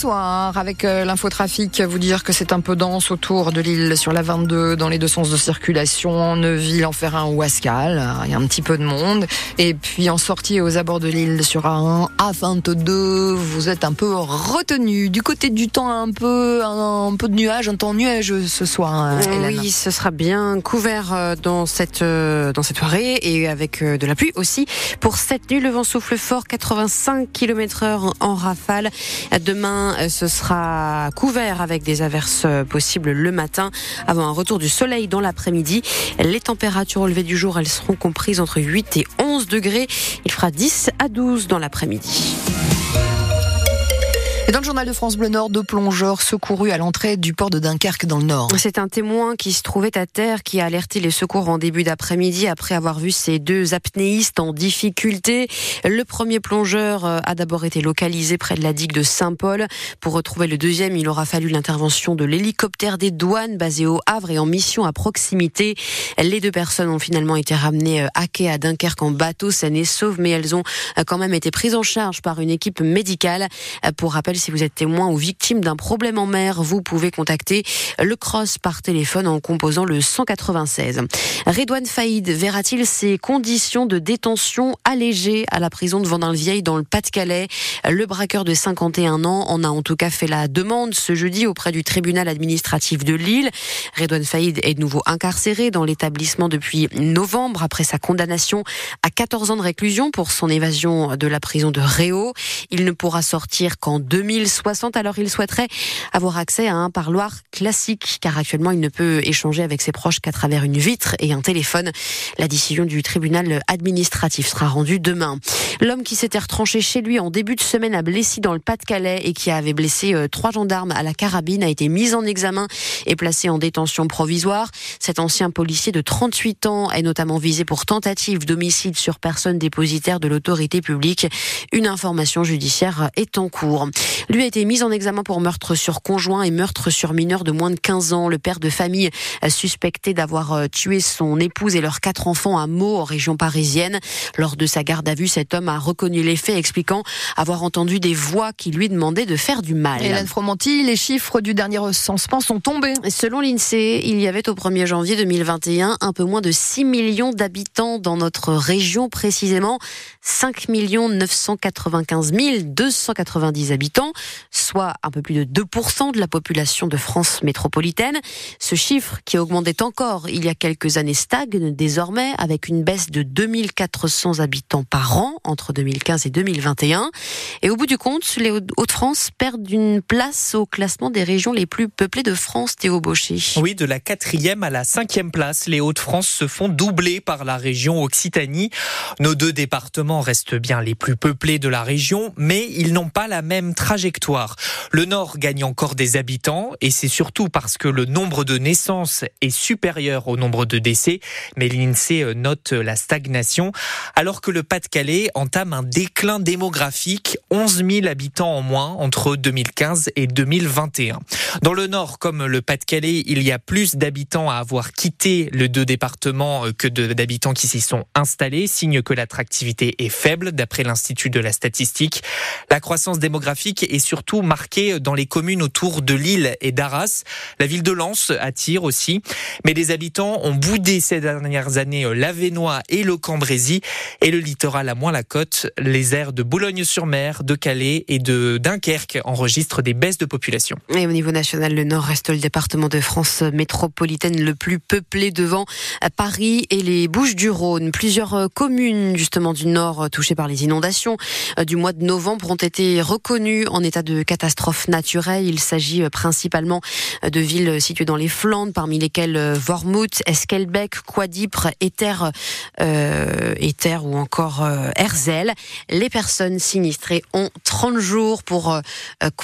Bonsoir, avec euh, l'infotrafic, vous dire que c'est un peu dense autour de l'île sur la 22, dans les deux sens de circulation, Neuville, Enferrin ou Ascal. Il y a un petit peu de monde. Et puis en sortie aux abords de l'île sur A1, A22, vous êtes un peu retenu. Du côté du temps, un peu, un, peu de nuages, un temps nuageux ce soir. Hein, oui, ce sera bien couvert euh, dans cette, euh, dans cette soirée et avec de la pluie aussi. Pour cette nuit, le vent souffle fort, 85 km heure en rafale. Demain, euh, ce sera couvert avec des averses euh, possibles le matin avant un retour du soleil dans l'après-midi. Les températures au lever du jour, elles seront comprises entre 8 et 11 degrés. Il fera 10 à 12 dans l'après-midi. Et dans le journal de France Bleu Nord, deux plongeurs secourus à l'entrée du port de Dunkerque dans le Nord. C'est un témoin qui se trouvait à terre qui a alerté les secours en début d'après-midi après avoir vu ces deux apnéistes en difficulté. Le premier plongeur euh, a d'abord été localisé près de la digue de Saint-Paul. Pour retrouver le deuxième, il aura fallu l'intervention de l'hélicoptère des douanes basé au Havre et en mission à proximité. Les deux personnes ont finalement été ramenées euh, à quai à Dunkerque en bateau saine et sauve, mais elles ont euh, quand même été prises en charge par une équipe médicale. Pour rappel, si vous êtes témoin ou victime d'un problème en mer, vous pouvez contacter le Cross par téléphone en composant le 196. Redouane Faïd verra-t-il ses conditions de détention allégées à la prison de Vendin-le-Vieil dans le Pas-de-Calais? Le braqueur de 51 ans en a en tout cas fait la demande ce jeudi auprès du tribunal administratif de Lille. Redouane Faïd est de nouveau incarcéré dans l'établissement depuis novembre après sa condamnation à 14 ans de réclusion pour son évasion de la prison de Réau. Il ne pourra sortir qu'en 2000 2060. Alors il souhaiterait avoir accès à un parloir classique, car actuellement il ne peut échanger avec ses proches qu'à travers une vitre et un téléphone. La décision du tribunal administratif sera rendue demain. L'homme qui s'était retranché chez lui en début de semaine à Blessy dans le Pas-de-Calais et qui avait blessé euh, trois gendarmes à la carabine a été mis en examen et placé en détention provisoire. Cet ancien policier de 38 ans est notamment visé pour tentative d'homicide sur personne dépositaire de l'autorité publique. Une information judiciaire est en cours. Lui a été mis en examen pour meurtre sur conjoint et meurtre sur mineur de moins de 15 ans. Le père de famille a suspecté d'avoir euh, tué son épouse et leurs quatre enfants à Meaux, en région parisienne. Lors de sa garde à vue, cet homme a reconnu les faits, expliquant avoir entendu des voix qui lui demandaient de faire du mal. Hélène Fromanti, les chiffres du dernier recensement sont tombés. Selon l'INSEE, il y avait au 1er janvier 2021 un peu moins de 6 millions d'habitants dans notre région, précisément 5 995 290 habitants soit un peu plus de 2% de la population de France métropolitaine. Ce chiffre, qui augmentait encore il y a quelques années, stagne désormais avec une baisse de 2400 habitants par an entre 2015 et 2021. Et au bout du compte, les Hauts-de-France perdent une place au classement des régions les plus peuplées de France, Théo Baucher. Oui, de la quatrième à la cinquième place, les Hauts-de-France se font doubler par la région Occitanie. Nos deux départements restent bien les plus peuplés de la région, mais ils n'ont pas la même trajectoire trajectoire. Le Nord gagne encore des habitants et c'est surtout parce que le nombre de naissances est supérieur au nombre de décès, mais l'INSEE note la stagnation, alors que le Pas-de-Calais entame un déclin démographique, 11 000 habitants en moins entre 2015 et 2021. Dans le Nord, comme le Pas-de-Calais, il y a plus d'habitants à avoir quitté le deux départements que d'habitants qui s'y sont installés, signe que l'attractivité est faible d'après l'Institut de la statistique. La croissance démographique et surtout marqué dans les communes autour de Lille et d'Arras. La ville de Lens attire aussi, mais les habitants ont boudé ces dernières années l'Avenois et le Cambrésis et le littoral à moins la côte. Les aires de Boulogne-sur-Mer, de Calais et de Dunkerque enregistrent des baisses de population. Et au niveau national, le Nord reste le département de France métropolitaine le plus peuplé devant Paris et les Bouches-du-Rhône. Plusieurs communes justement du Nord touchées par les inondations du mois de novembre ont été reconnues en état de catastrophe naturelle. Il s'agit euh, principalement euh, de villes situées dans les Flandres, parmi lesquelles euh, Wormhout, Eskelbeck, Quadipre, Ether, euh, Ether ou encore euh, Herzl. Les personnes sinistrées ont 30 jours pour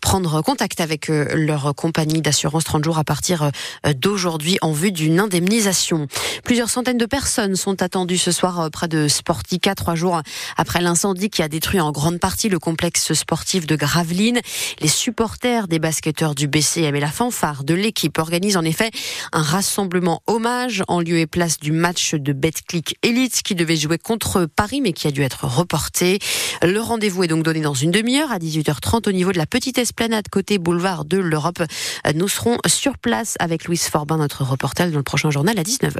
prendre contact avec leurs compagnie d'assurance 30 jours à partir d'aujourd'hui en vue d'une indemnisation. Plusieurs centaines de personnes sont attendues ce soir près de Sportica, trois jours après l'incendie qui a détruit en grande partie le complexe sportif de Les supporters des basketteurs du BCM et la fanfare de l'équipe organisent en effet un rassemblement hommage en lieu et place du match de Betclic Elite qui devait jouer contre Paris mais qui a dû être reporté. Le rendez-vous est donc donné dans une demi-heure à 18h30 au niveau de la petite esplanade côté boulevard de l'Europe. Nous serons sur place avec Louise Forbin, notre reporter, dans le prochain journal à 19h.